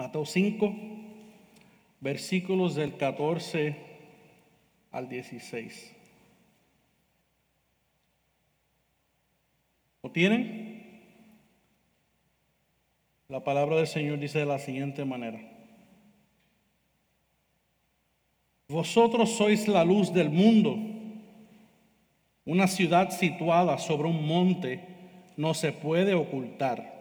Mateo 5, versículos del 14 al 16. ¿Lo tienen? La palabra del Señor dice de la siguiente manera. Vosotros sois la luz del mundo. Una ciudad situada sobre un monte no se puede ocultar.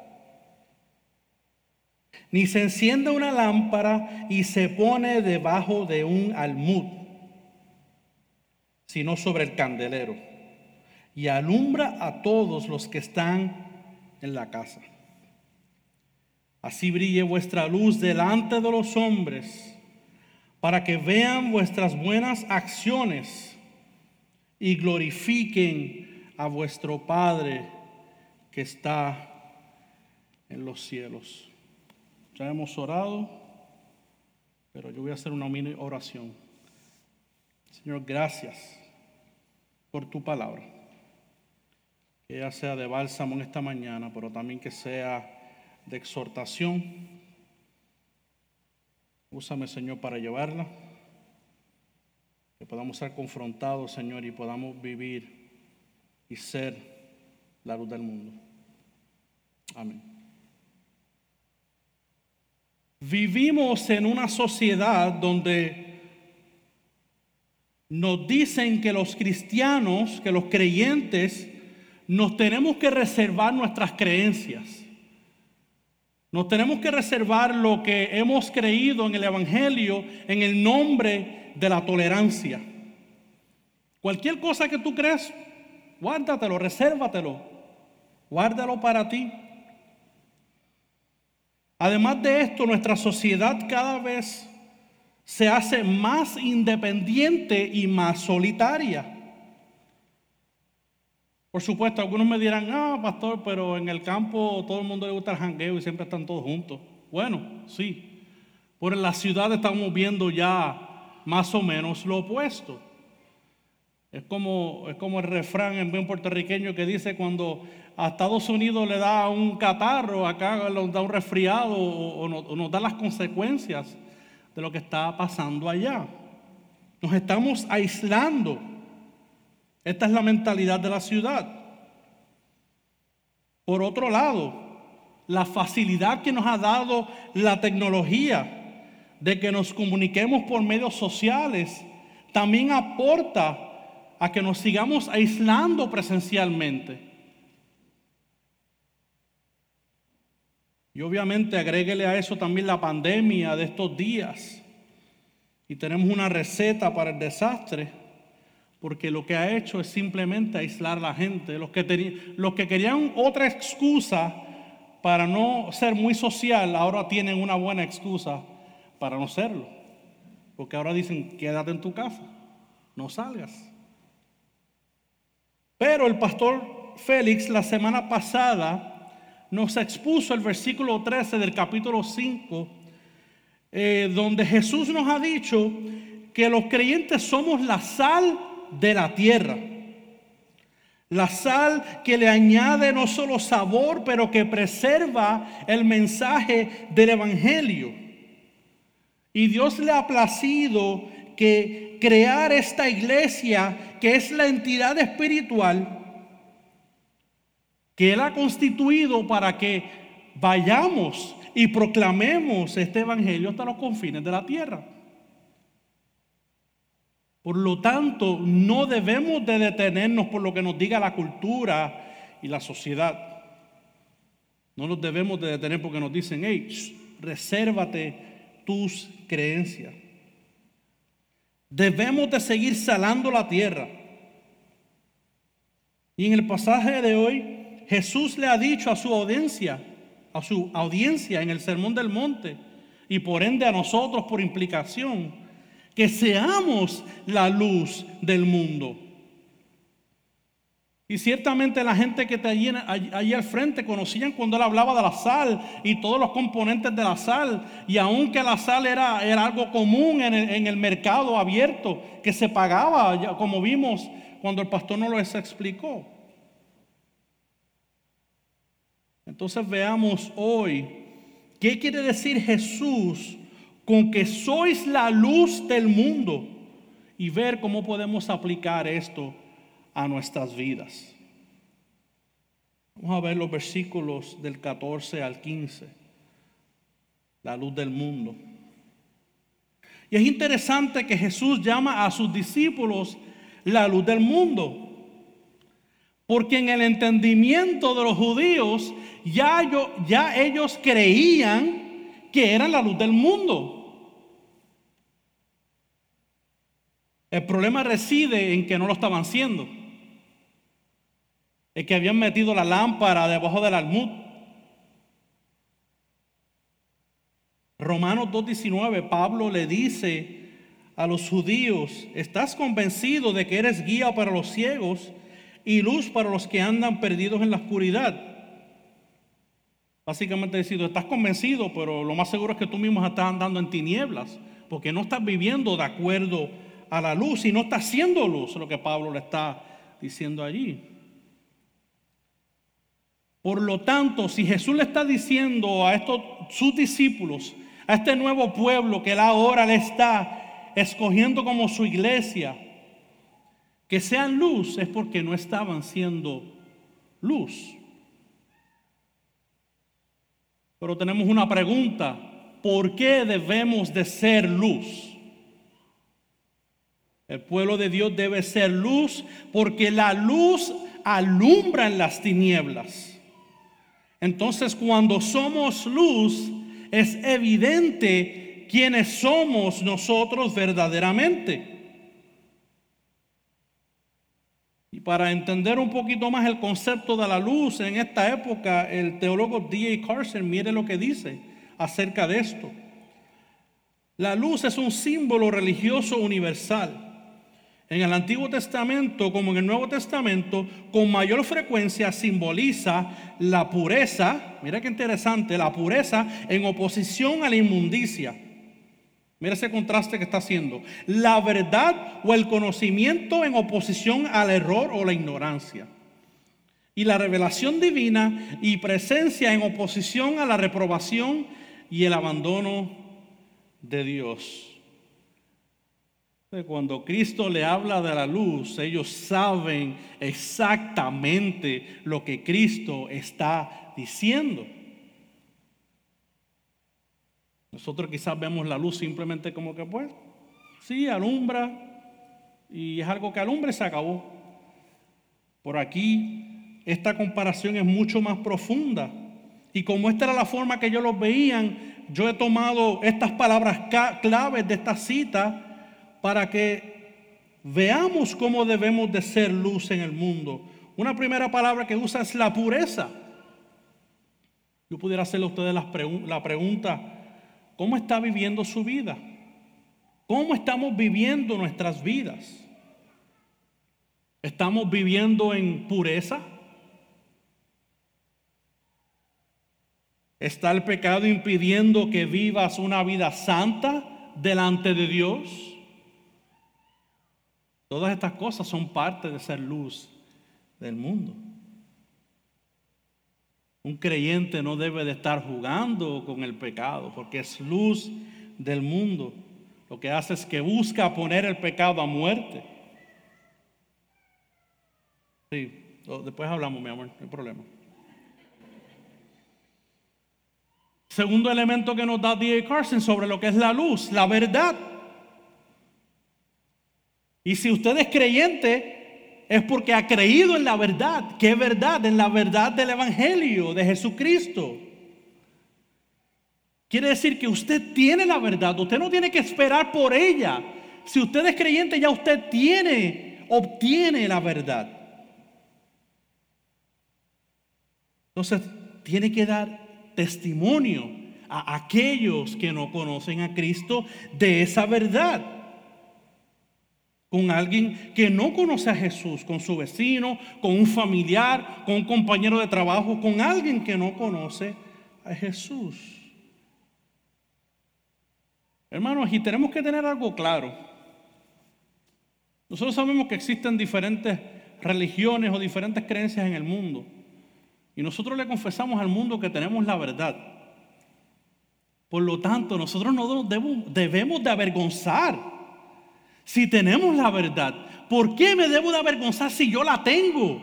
Ni se enciende una lámpara y se pone debajo de un almud, sino sobre el candelero, y alumbra a todos los que están en la casa. Así brille vuestra luz delante de los hombres, para que vean vuestras buenas acciones y glorifiquen a vuestro Padre que está en los cielos. Ya hemos orado, pero yo voy a hacer una mini oración. Señor, gracias por tu palabra. Que ella sea de bálsamo en esta mañana, pero también que sea de exhortación. Úsame, Señor, para llevarla. Que podamos ser confrontados, Señor, y podamos vivir y ser la luz del mundo. Amén. Vivimos en una sociedad donde nos dicen que los cristianos, que los creyentes, nos tenemos que reservar nuestras creencias. Nos tenemos que reservar lo que hemos creído en el Evangelio en el nombre de la tolerancia. Cualquier cosa que tú crees, guárdatelo, resérvatelo, guárdalo para ti. Además de esto, nuestra sociedad cada vez se hace más independiente y más solitaria. Por supuesto, algunos me dirán, ah, pastor, pero en el campo todo el mundo le gusta el jangueo y siempre están todos juntos. Bueno, sí, pero en la ciudad estamos viendo ya más o menos lo opuesto. Es como, es como el refrán en buen puertorriqueño que dice cuando a Estados Unidos le da un catarro, acá nos da un resfriado o, nos da las consecuencias de lo que está pasando allá. Nos estamos aislando. Esta es la mentalidad de la ciudad. Por otro lado, la facilidad que nos ha dado la tecnología de que nos comuniquemos por medios sociales también aporta a que nos sigamos aislando presencialmente. Y obviamente agréguele a eso también la pandemia de estos días. Y tenemos una receta para el desastre, porque lo que ha hecho es simplemente aislar a la gente. Los que, los que querían otra excusa para no ser muy social, ahora tienen una buena excusa para no serlo. Porque ahora dicen, quédate en tu casa, no salgas. Pero el pastor Félix la semana pasada nos expuso el versículo 13 del capítulo 5, eh, donde Jesús nos ha dicho que los creyentes somos la sal de la tierra. La sal que le añade no solo sabor, pero que preserva el mensaje del Evangelio. Y Dios le ha placido que crear esta iglesia, que es la entidad espiritual, que Él ha constituido para que vayamos y proclamemos este evangelio hasta los confines de la tierra. Por lo tanto, no debemos de detenernos por lo que nos diga la cultura y la sociedad. No nos debemos de detener porque nos dicen, hey, resérvate tus creencias. Debemos de seguir salando la tierra. Y en el pasaje de hoy, Jesús le ha dicho a su audiencia, a su audiencia en el Sermón del Monte, y por ende a nosotros por implicación, que seamos la luz del mundo. Y ciertamente la gente que está allí, allí, al frente conocían cuando él hablaba de la sal y todos los componentes de la sal. Y aunque la sal era, era algo común en el, en el, mercado abierto, que se pagaba, como vimos cuando el pastor nos lo explicó. Entonces veamos hoy ¿Qué quiere decir Jesús con que sois la luz del mundo? Y ver cómo podemos aplicar esto a nuestras vidas. Vamos a ver los versículos del 14 al 15. La luz del mundo. Y es interesante que Jesús llama a sus discípulos la luz del mundo. Porque en el entendimiento de los judíos ya, ya ellos creían que eran la luz del mundo. El problema reside en que no lo estaban haciendo. Es que habían metido la lámpara debajo del almud. Romanos 2.19, Pablo le dice a los judíos, ¿estás convencido de que eres guía para los ciegos y luz para los que andan perdidos en la oscuridad? Básicamente diciendo, estás convencido, pero lo más seguro es que tú mismo estás andando en tinieblas, porque no estás viviendo de acuerdo a la luz y no estás haciendo luz, lo que Pablo le está diciendo allí. Por lo tanto, si Jesús le está diciendo a estos sus discípulos, a este nuevo pueblo que él ahora le está escogiendo como su iglesia, que sean luz, es porque no estaban siendo luz. Pero tenemos una pregunta, ¿por qué debemos de ser luz? El pueblo de Dios debe ser luz porque la luz alumbra en las tinieblas. Entonces cuando somos luz, es evidente quiénes somos nosotros verdaderamente. Y para entender un poquito más el concepto de la luz en esta época, el teólogo D.A. Carson, mire lo que dice acerca de esto. La luz es un símbolo religioso universal. En el Antiguo Testamento como en el Nuevo Testamento, con mayor frecuencia simboliza la pureza, mira qué interesante, la pureza en oposición a la inmundicia. Mira ese contraste que está haciendo. La verdad o el conocimiento en oposición al error o la ignorancia. Y la revelación divina y presencia en oposición a la reprobación y el abandono de Dios. Cuando Cristo le habla de la luz, ellos saben exactamente lo que Cristo está diciendo. Nosotros quizás vemos la luz simplemente como que pues, sí, alumbra y es algo que alumbra y se acabó. Por aquí esta comparación es mucho más profunda. Y como esta era la forma que ellos lo veían, yo he tomado estas palabras claves de esta cita para que veamos cómo debemos de ser luz en el mundo. Una primera palabra que usa es la pureza. Yo pudiera hacerle a ustedes la, pregunta, ¿cómo está viviendo su vida? ¿Cómo estamos viviendo nuestras vidas? ¿Estamos viviendo en pureza? ¿Está el pecado impidiendo que vivas una vida santa delante de Dios? Todas estas cosas son parte de ser luz del mundo. Un creyente no debe de estar jugando con el pecado porque es luz del mundo. Lo que hace es que busca poner el pecado a muerte. Sí, después hablamos, mi amor, no hay problema. Segundo elemento que nos da D.A. Carson sobre lo que es la luz, la verdad. Y si usted es creyente, es porque ha creído en la verdad. ¿Qué verdad? En la verdad del Evangelio de Jesucristo. Quiere decir que usted tiene la verdad. Usted no tiene que esperar por ella. Si usted es creyente, ya usted tiene, obtiene la verdad. Entonces, tiene que dar testimonio a aquellos que no conocen a Cristo de esa verdad con alguien que no conoce a Jesús, con su vecino, con un familiar, con un compañero de trabajo, con alguien que no conoce a Jesús. Hermanos, y tenemos que tener algo claro. Nosotros sabemos que existen diferentes religiones o diferentes creencias en el mundo. Y nosotros le confesamos al mundo que tenemos la verdad. Por lo tanto, nosotros no debemos de avergonzar si tenemos la verdad. ¿Por qué me debo de avergonzar si yo la tengo?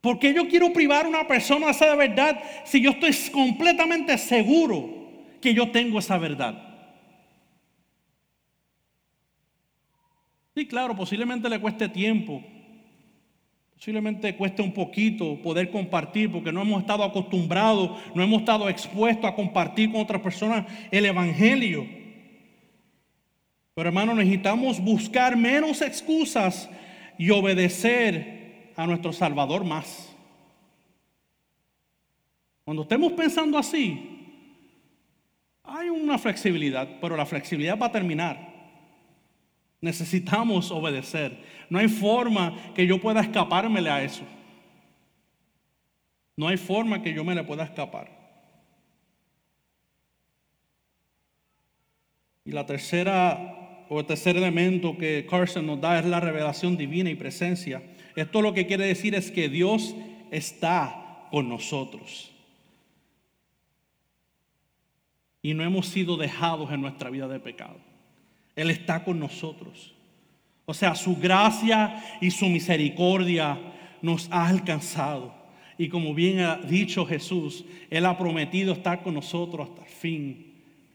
¿Por qué yo quiero privar a una persona de esa verdad si yo estoy completamente seguro que yo tengo esa verdad? Sí, claro, posiblemente le cueste tiempo, Posiblemente cueste un poquito poder compartir porque no hemos estado acostumbrados, no hemos estado expuestos a compartir con otras personas el Evangelio. Pero hermano, necesitamos buscar menos excusas y obedecer a nuestro Salvador más. Cuando estemos pensando así, hay una flexibilidad, pero la flexibilidad va a terminar. Necesitamos obedecer. No hay forma que yo pueda escapármele a eso. No hay forma que yo me le pueda escapar. Y la tercera o el tercer elemento que Carson nos da es la revelación divina y presencia. Esto lo que quiere decir es que Dios está con nosotros. Y no hemos sido dejados en nuestra vida de pecado. Él está con nosotros. O sea, su gracia y su misericordia nos ha alcanzado. Y como bien ha dicho Jesús, Él ha prometido estar con nosotros hasta el fin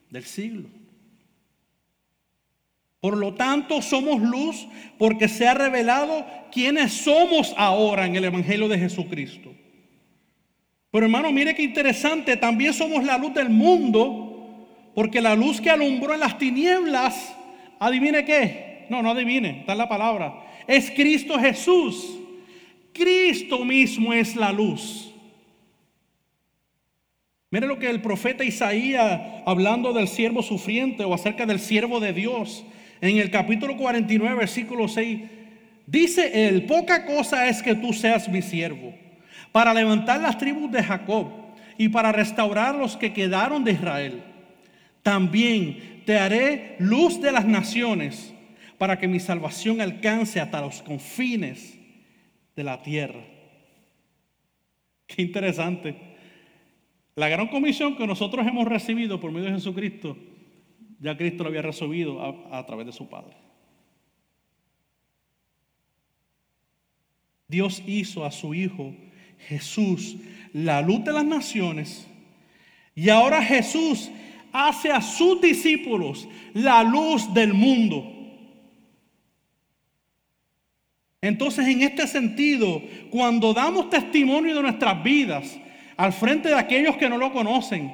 del siglo. Por lo tanto, somos luz porque se ha revelado quiénes somos ahora en el Evangelio de Jesucristo. Pero hermano, mire qué interesante, también somos la luz del mundo, porque la luz que alumbró en las tinieblas ¿Adivine qué? No, no adivine, está en la palabra. Es Cristo Jesús. Cristo mismo es la luz. Mire lo que el profeta Isaías, hablando del siervo sufriente o acerca del siervo de Dios, en el capítulo 49, versículo 6, dice él, poca cosa es que tú seas mi siervo, para levantar las tribus de Jacob y para restaurar los que quedaron de Israel. También te haré luz de las naciones para que mi salvación alcance hasta los confines de la tierra. Qué interesante. La gran comisión que nosotros hemos recibido por medio de Jesucristo, ya Cristo lo había recibido a, a través de su Padre. Dios hizo a su Hijo Jesús la luz de las naciones. Y ahora Jesús hace a sus discípulos la luz del mundo. Entonces, en este sentido, cuando damos testimonio de nuestras vidas al frente de aquellos que no lo conocen,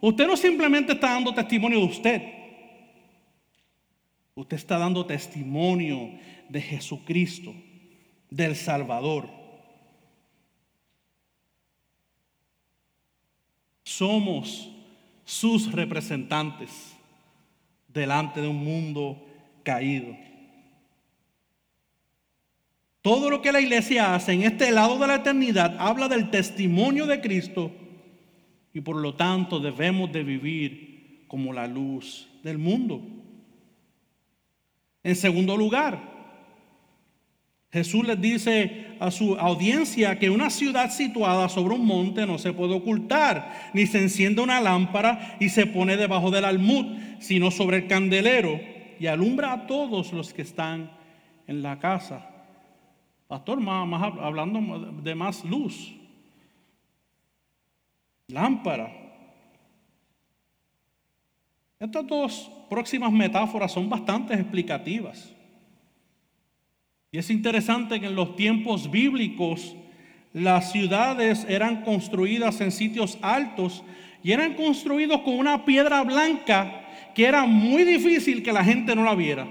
usted no simplemente está dando testimonio de usted, usted está dando testimonio de Jesucristo, del Salvador. Somos sus representantes delante de un mundo caído. Todo lo que la iglesia hace en este lado de la eternidad habla del testimonio de Cristo y por lo tanto debemos de vivir como la luz del mundo. En segundo lugar, Jesús les dice a su audiencia que una ciudad situada sobre un monte no se puede ocultar, ni se enciende una lámpara y se pone debajo del almud, sino sobre el candelero y alumbra a todos los que están en la casa. Pastor, más, hablando de más luz. Lámpara. Estas dos próximas metáforas son bastante explicativas. Y es interesante que en los tiempos bíblicos las ciudades eran construidas en sitios altos y eran construidos con una piedra blanca que era muy difícil que la gente no la viera.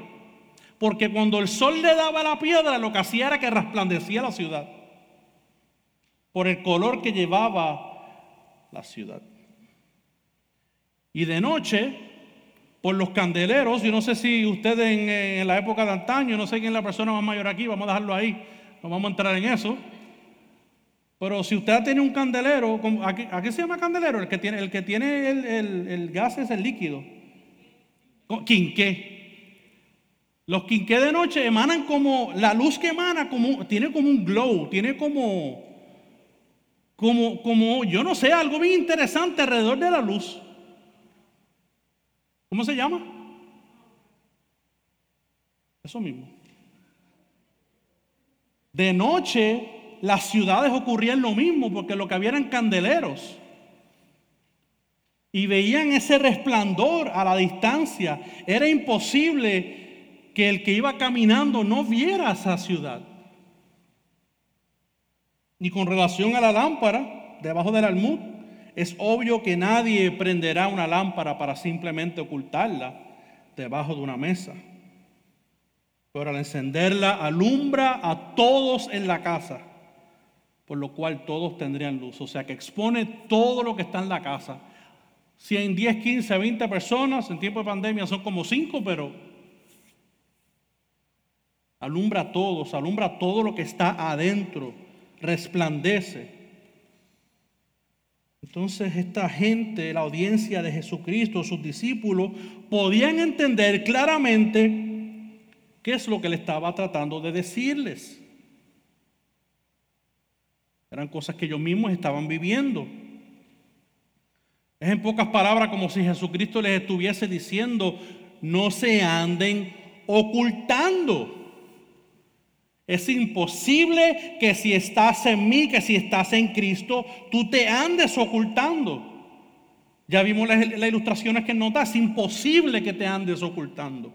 Porque cuando el sol le daba a la piedra, lo que hacía era que resplandecía la ciudad. Por el color que llevaba la ciudad. Y de noche, por los candeleros. Yo no sé si ustedes en, la época de antaño, no sé quién es la persona más mayor aquí, vamos a dejarlo ahí, no vamos a entrar en eso. Pero si usted tiene un candelero, ¿a qué, se llama candelero? El que tiene, el, que tiene el, gas es el líquido. Quinqué. Los quinqué de noche emanan como, la luz que emana como, tiene como un glow, tiene como, como, como, yo no sé, algo bien interesante alrededor de la luz. ¿Cómo se llama? Eso mismo. De noche las ciudades ocurrían lo mismo porque lo que había eran candeleros. Y veían ese resplandor a la distancia. Era imposible que el que iba caminando no viera esa ciudad. Ni con relación a la lámpara debajo del almud, es obvio que nadie prenderá una lámpara para simplemente ocultarla debajo de una mesa. Pero al encenderla alumbra a todos en la casa, por lo cual todos tendrían luz. O sea que expone todo lo que está en la casa. Si hay 10, 15, 20 personas, en tiempo de pandemia son como 5, pero alumbra a todos, alumbra todo lo que está adentro, resplandece. Entonces esta gente, la audiencia de Jesucristo, sus discípulos, podían entender claramente ¿Qué es lo que le estaba tratando de decirles? Eran cosas que ellos mismos estaban viviendo. Es en pocas palabras como si Jesucristo les estuviese diciendo, no se anden ocultando. Es imposible que si estás en mí, que si estás en Cristo, tú te andes ocultando. Ya vimos las, ilustraciones que nos es imposible que te andes ocultando.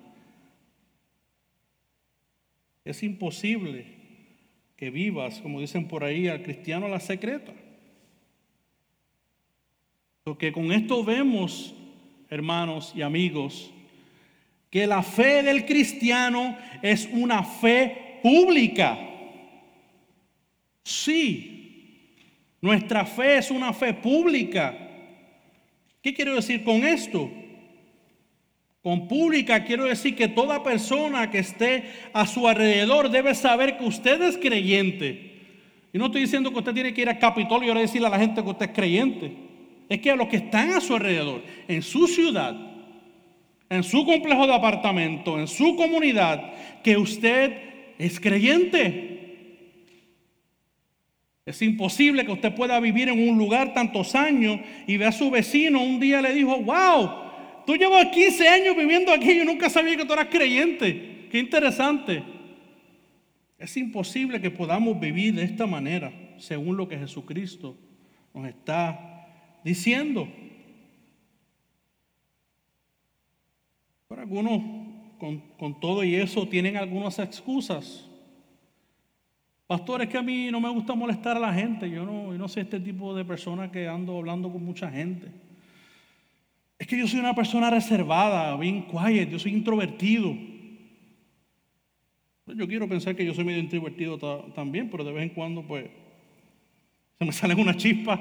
Es imposible que vivas, como dicen por ahí, al cristiano a la secreta. Porque con esto vemos, hermanos y amigos, que la fe del cristiano es una fe pública. Sí, nuestra fe es una fe pública. ¿Qué quiero decir con esto? Con pública quiero decir que toda persona que esté a su alrededor debe saber que usted es creyente. Y no estoy diciendo que usted tiene que ir al Capitolio y decirle a la gente que usted es creyente. Es que a los que están a su alrededor, en su ciudad, en su complejo de apartamento, en su comunidad, que usted es creyente. Es imposible que usted pueda vivir en un lugar tantos años y ve a su vecino un día le dijo, wow, Tú llevas 15 años viviendo aquí y nunca sabía que tú eras creyente. Qué interesante. Es imposible que podamos vivir de esta manera, según lo que Jesucristo nos está diciendo. Pero algunos, con, todo y eso, tienen algunas excusas. Pastor, es que a mí no me gusta molestar a la gente. Yo no, no soy este tipo de persona que ando hablando con mucha gente. Es que yo soy una persona reservada, bien quiet, yo soy introvertido. Yo quiero pensar que yo soy medio introvertido también, pero de vez en cuando pues se me salen unas chispas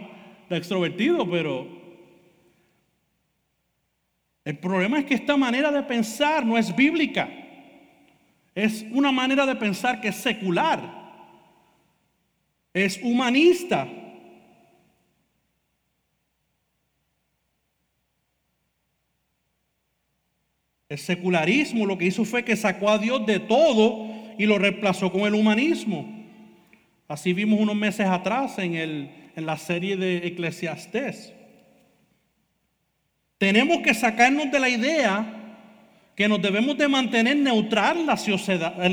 de extrovertido, pero el problema es que esta manera de pensar no es bíblica. Es una manera de pensar que es secular. Es humanista. El secularismo lo que hizo fue que sacó a Dios de todo y lo reemplazó con el humanismo. Así vimos unos meses atrás en, el, en la serie de Eclesiastés. Tenemos que sacarnos de la idea que nos debemos de mantener neutral en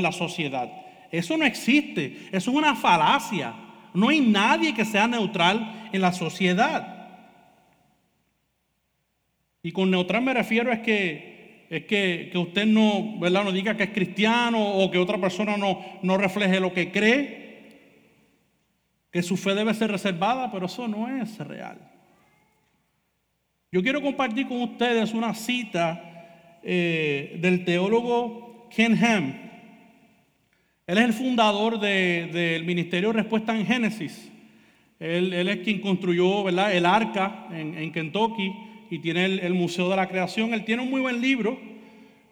la sociedad. Eso no existe, eso es una falacia. No hay nadie que sea neutral en la sociedad. Y con neutral me refiero es que es que, usted no, ¿verdad? no diga que es cristiano o que otra persona no, no refleje lo que cree, que su fe debe ser reservada, pero eso no es real. Yo quiero compartir con ustedes una cita eh, del teólogo Ken Ham. Él es el fundador del Ministerio de Respuesta en Génesis. Él, es quien construyó ¿verdad? el arca en, en Kentucky y tiene el, Museo de la Creación. Él tiene un muy buen libro.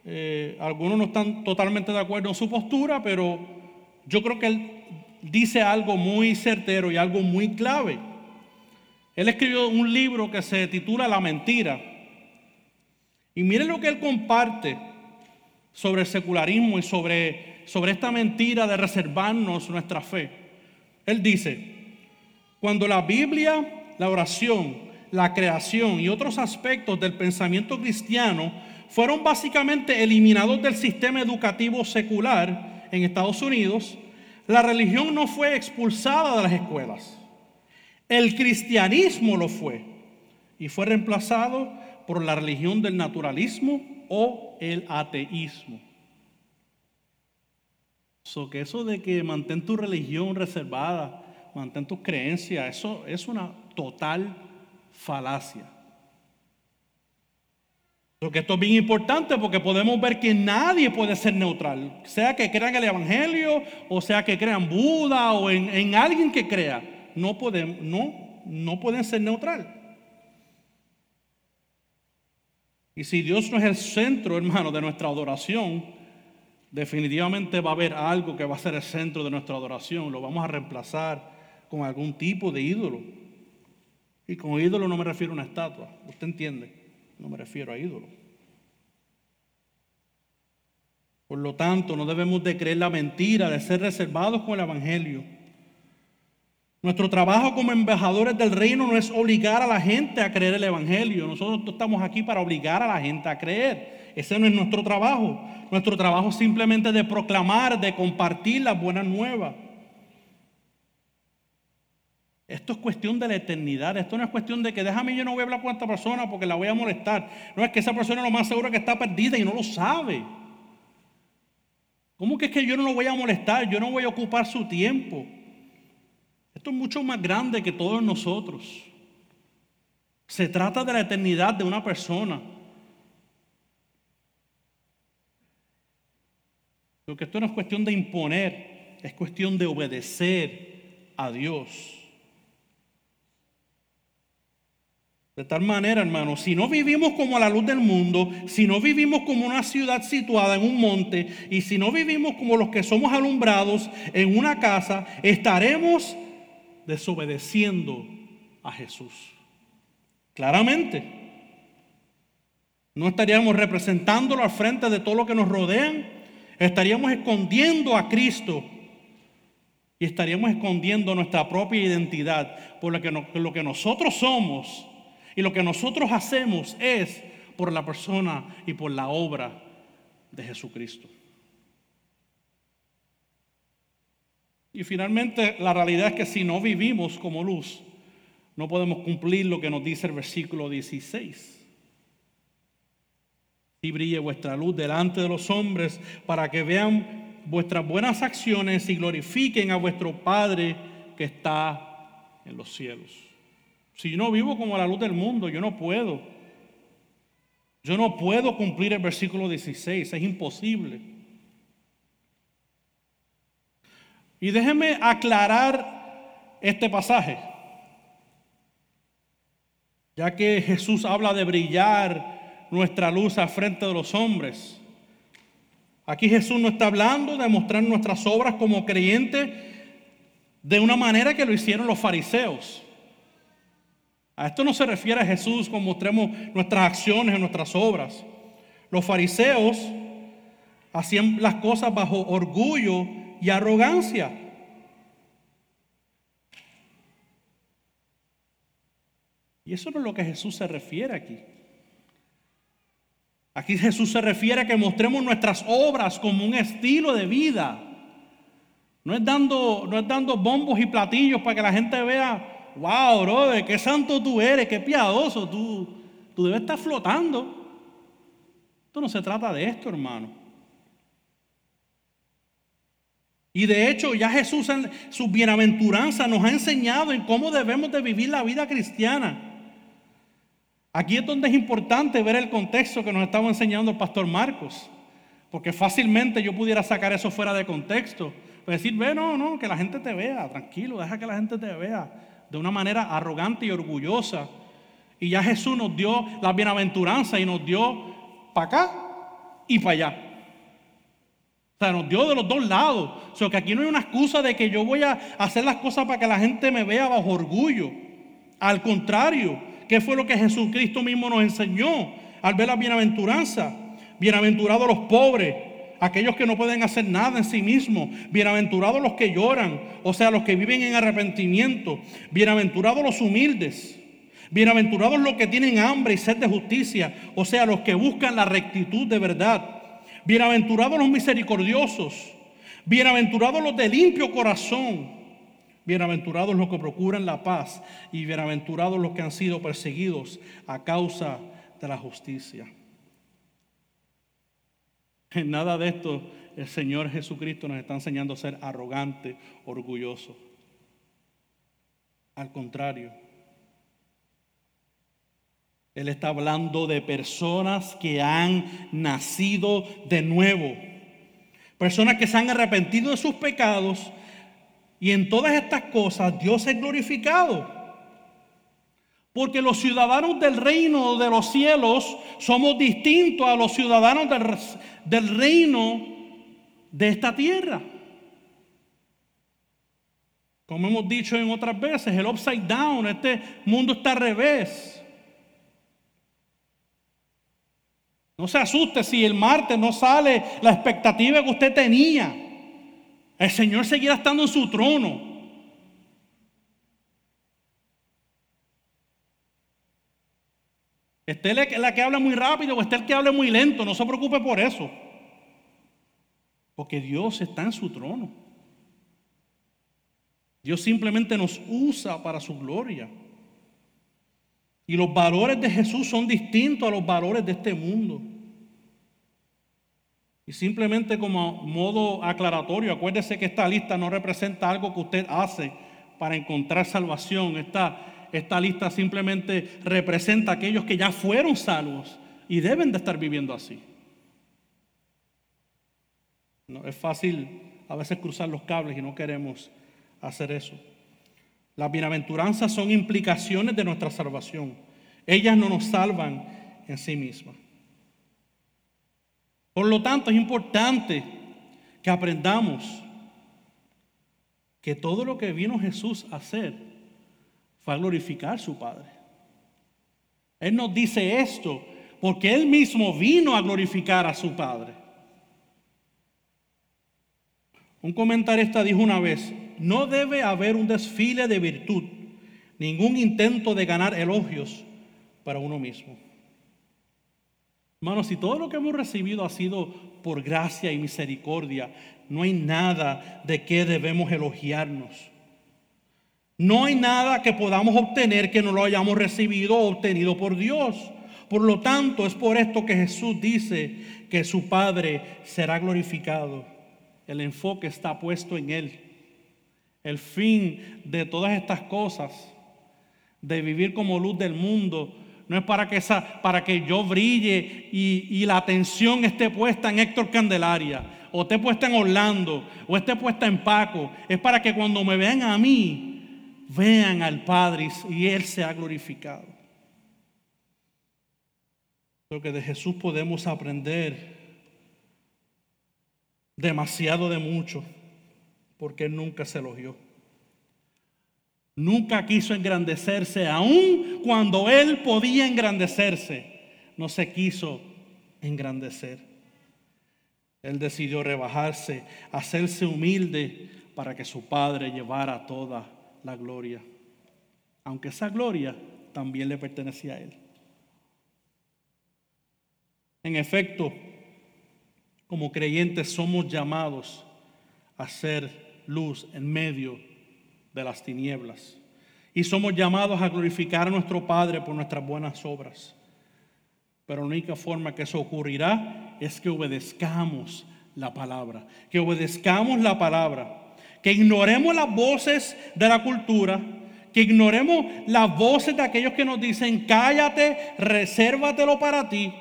Eh, algunos no están totalmente de acuerdo en su postura, pero yo creo que él dice algo muy certero y algo muy clave. Él escribió un libro que se titula La mentira. Y miren lo que él comparte sobre el secularismo y sobre, sobre esta mentira de reservarnos nuestra fe. Él dice, cuando la Biblia, la oración, la creación y otros aspectos del pensamiento cristiano fueron básicamente eliminados del sistema educativo secular en Estados Unidos, la religión no fue expulsada de las escuelas. El cristianismo lo fue y fue reemplazado por la religión del naturalismo o el ateísmo. So que eso de que mantén tu religión reservada, mantén tus creencias, eso es una total falacia. Porque esto es bien importante porque podemos ver que nadie puede ser neutral, sea que crean el Evangelio o sea que crean Buda o en, en alguien que crea, no pueden, no, no pueden ser neutral. Y si Dios no es el centro, hermano, de nuestra adoración, definitivamente va a haber algo que va a ser el centro de nuestra adoración. Lo vamos a reemplazar con algún tipo de ídolo. Y con ídolo no me refiero a una estatua, usted entiende, no me refiero a ídolo. Por lo tanto, no debemos de creer la mentira, de ser reservados con el Evangelio. Nuestro trabajo como embajadores del reino no es obligar a la gente a creer el Evangelio. Nosotros estamos aquí para obligar a la gente a creer. Ese no es nuestro trabajo. Nuestro trabajo es simplemente de proclamar, de compartir las buenas nuevas. Esto es cuestión de la eternidad. Esto no es cuestión de que déjame yo no voy a hablar con esta persona porque la voy a molestar. No es que esa persona lo más seguro que está perdida y no lo sabe. ¿Cómo que es que yo no lo voy a molestar? Yo no voy a ocupar su tiempo. Esto es mucho más grande que todos nosotros. Se trata de la eternidad de una persona. Lo que esto no es cuestión de imponer, es cuestión de obedecer a Dios. De tal manera, hermano, si no vivimos como la luz del mundo, si no vivimos como una ciudad situada en un monte y si no vivimos como los que somos alumbrados en una casa, estaremos desobedeciendo a Jesús. Claramente. No estaríamos representándolo al frente de todo lo que nos rodean. Estaríamos escondiendo a Cristo y estaríamos escondiendo nuestra propia identidad por lo que, lo que nosotros somos y lo que nosotros hacemos es por la persona y por la obra de Jesucristo. Y finalmente la realidad es que si no vivimos como luz, no podemos cumplir lo que nos dice el versículo 16. Y brille vuestra luz delante de los hombres para que vean vuestras buenas acciones y glorifiquen a vuestro Padre que está en los cielos. Si yo no vivo como la luz del mundo, yo no puedo. Yo no puedo cumplir el versículo 16, es imposible. Y déjeme aclarar este pasaje, ya que Jesús habla de brillar nuestra luz a frente de los hombres. Aquí Jesús no está hablando de mostrar nuestras obras como creyentes de una manera que lo hicieron los fariseos. A esto no se refiere a Jesús como mostremos nuestras acciones y nuestras obras. Los fariseos hacían las cosas bajo orgullo y arrogancia. Y eso no es lo que Jesús se refiere aquí. Aquí Jesús se refiere a que mostremos nuestras obras como un estilo de vida. No es dando, no es dando bombos y platillos para que la gente vea wow, brother, qué santo tú eres, qué piadoso, tú, tú debes estar flotando. Esto no se trata de esto, hermano. Y de hecho ya Jesús en su bienaventuranza nos ha enseñado en cómo debemos de vivir la vida cristiana. Aquí es donde es importante ver el contexto que nos estaba enseñando el pastor Marcos, porque fácilmente yo pudiera sacar eso fuera de contexto. Pues decir, ve, no, no, que la gente te vea, tranquilo, deja que la gente te vea de una manera arrogante y orgullosa. Y ya Jesús nos dio la bienaventuranza y nos dio para acá y para allá. Nos dio de los dos lados. O sea, que aquí no hay una excusa de que yo voy a hacer las cosas para que la gente me vea bajo orgullo. Al contrario, ¿qué fue lo que Jesucristo mismo nos enseñó al ver la bienaventuranza? Bienaventurados los pobres, aquellos que no pueden hacer nada en sí mismos. Bienaventurados los que lloran, o sea, los que viven en arrepentimiento. Bienaventurados los humildes. Bienaventurados los que tienen hambre y sed de justicia, o sea, los que buscan la rectitud de verdad. Bienaventurados los misericordiosos. Bienaventurados los de limpio corazón. Bienaventurados los que procuran la paz y bienaventurados los que han sido perseguidos a causa de la justicia. En nada de esto el Señor Jesucristo nos está enseñando a ser arrogante, orgulloso. Al contrario, Él está hablando de personas que han nacido de nuevo, personas que se han arrepentido de sus pecados y en todas estas cosas Dios es glorificado. Porque los ciudadanos del reino de los cielos somos distintos a los ciudadanos del, del reino de esta tierra. Como hemos dicho en otras veces, el upside down, este mundo está al revés. No se asuste si el martes no sale la expectativa que usted tenía. El Señor seguirá estando en su trono. Esté la que habla muy rápido o esté el que habla muy lento, no se preocupe por eso. Porque Dios está en su trono. Dios simplemente nos usa para su gloria. Y los valores de Jesús son distintos a los valores de este mundo. Y simplemente como modo aclaratorio, acuérdese que esta lista no representa algo que usted hace para encontrar salvación. Esta, esta lista simplemente representa a aquellos que ya fueron salvos y deben de estar viviendo así. No, es fácil a veces cruzar los cables y no queremos hacer eso. Las bienaventuranzas son implicaciones de nuestra salvación. Ellas no nos salvan en sí mismas. Por lo tanto, es importante que aprendamos que todo lo que vino Jesús a hacer fue a glorificar a su Padre. Él nos dice esto porque Él mismo vino a glorificar a su Padre. Un comentarista dijo una vez, no debe haber un desfile de virtud, ningún intento de ganar elogios para uno mismo. Hermanos, si todo lo que hemos recibido ha sido por gracia y misericordia, no hay nada de que debemos elogiarnos. No hay nada que podamos obtener que no lo hayamos recibido o obtenido por Dios. Por lo tanto, es por esto que Jesús dice que su Padre será glorificado. El enfoque está puesto en Él. El fin de todas estas cosas, de vivir como luz del mundo, no es para que, esa, para que yo brille y, y, la atención esté puesta en Héctor Candelaria, o esté puesta en Orlando, o esté puesta en Paco. Es para que cuando me vean a mí, vean al Padre y Él sea glorificado. Porque de Jesús podemos aprender demasiado de mucho, porque Él nunca se elogió. Nunca quiso engrandecerse, aun cuando Él podía engrandecerse, no se quiso engrandecer. Él decidió rebajarse, hacerse humilde para que su Padre llevara toda la gloria. Aunque esa gloria también le pertenecía a Él. En efecto, como creyentes somos llamados a ser luz en medio de las tinieblas. Y somos llamados a glorificar a nuestro Padre por nuestras buenas obras. Pero la única forma que eso ocurrirá es que obedezcamos la palabra, que obedezcamos la palabra, que ignoremos las voces de la cultura, que ignoremos las voces de aquellos que nos dicen, cállate, resérvatelo para ti,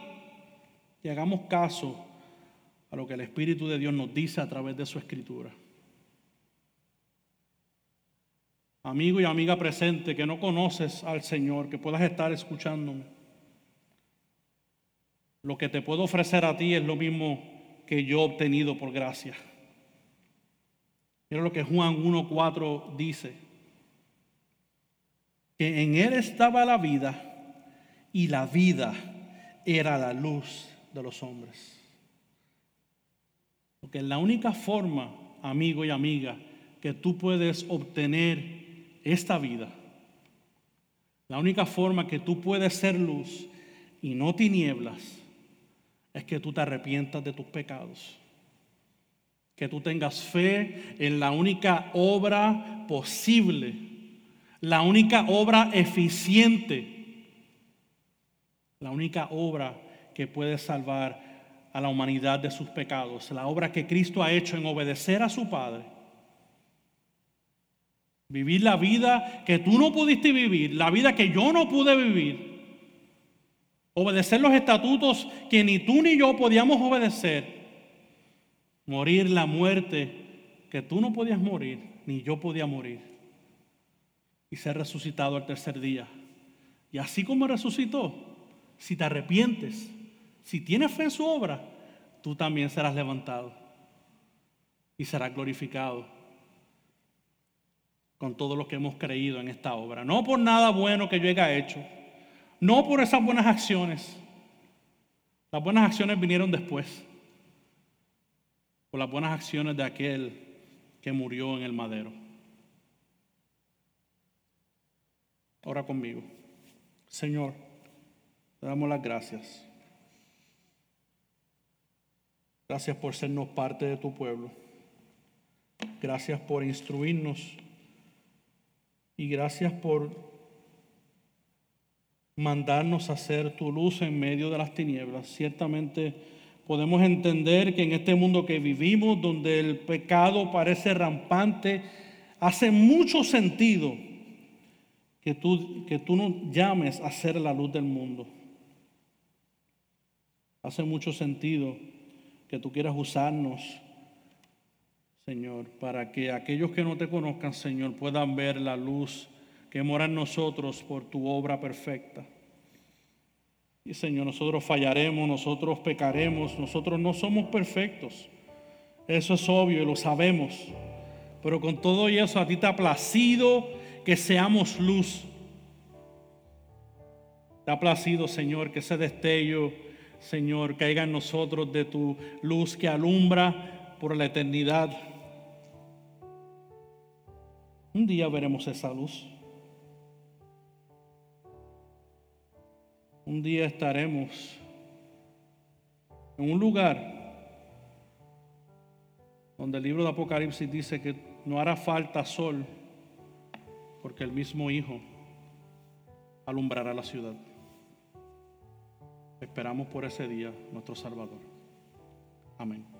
y hagamos caso a lo que el Espíritu de Dios nos dice a través de su escritura. Amigo y amiga presente que no conoces al Señor, que puedas estar escuchándome. Lo que te puedo ofrecer a ti es lo mismo que yo he obtenido por gracia. Mira lo que Juan 1.4 dice. Que en Él estaba la vida y la vida era la luz de los hombres. Porque la única forma, amigo y amiga, que tú puedes obtener esta vida, La única forma que tú puedes ser luz y no tinieblas es que tú te arrepientas de tus pecados. Que tú tengas fe en la única obra posible, la única obra eficiente, la única obra que puede salvar a la humanidad de sus pecados, la obra que Cristo ha hecho en obedecer a su Padre. Vivir la vida que tú no pudiste vivir, la vida que yo no pude vivir. Obedecer los estatutos que ni tú ni yo podíamos obedecer. Morir la muerte que tú no podías morir, ni yo podía morir. Y ser resucitado al tercer día. Y así como resucitó, si te arrepientes, si tienes fe en su obra, tú también serás levantado y serás glorificado con todo lo que hemos creído en esta obra. No por nada bueno que yo haya hecho, no por esas buenas acciones. Las buenas acciones vinieron después, por las buenas acciones de aquel que murió en el madero. Ora conmigo. Señor, te damos las gracias. Gracias por sernos parte de tu pueblo. Gracias por instruirnos. Y gracias por mandarnos a hacer tu luz en medio de las tinieblas. Ciertamente podemos entender que en este mundo que vivimos, donde el pecado parece rampante, hace mucho sentido que tú, que tú nos llames a ser la luz del mundo. Hace mucho sentido que tú quieras usarnos, Señor, para que aquellos que no te conozcan, Señor, puedan ver la luz que mora en nosotros por tu obra perfecta. Y Señor, nosotros fallaremos, nosotros pecaremos, nosotros no somos perfectos. Eso es obvio y lo sabemos. Pero con todo eso a ti te ha placido que seamos luz. Te ha placido, Señor, que ese destello Señor, caiga en nosotros de tu luz que alumbra por la eternidad. Un día veremos esa luz. Un día estaremos en un lugar donde el libro de Apocalipsis dice que no hará falta sol porque el mismo Hijo alumbrará la ciudad. Esperamos por ese día, nuestro Salvador. Amén.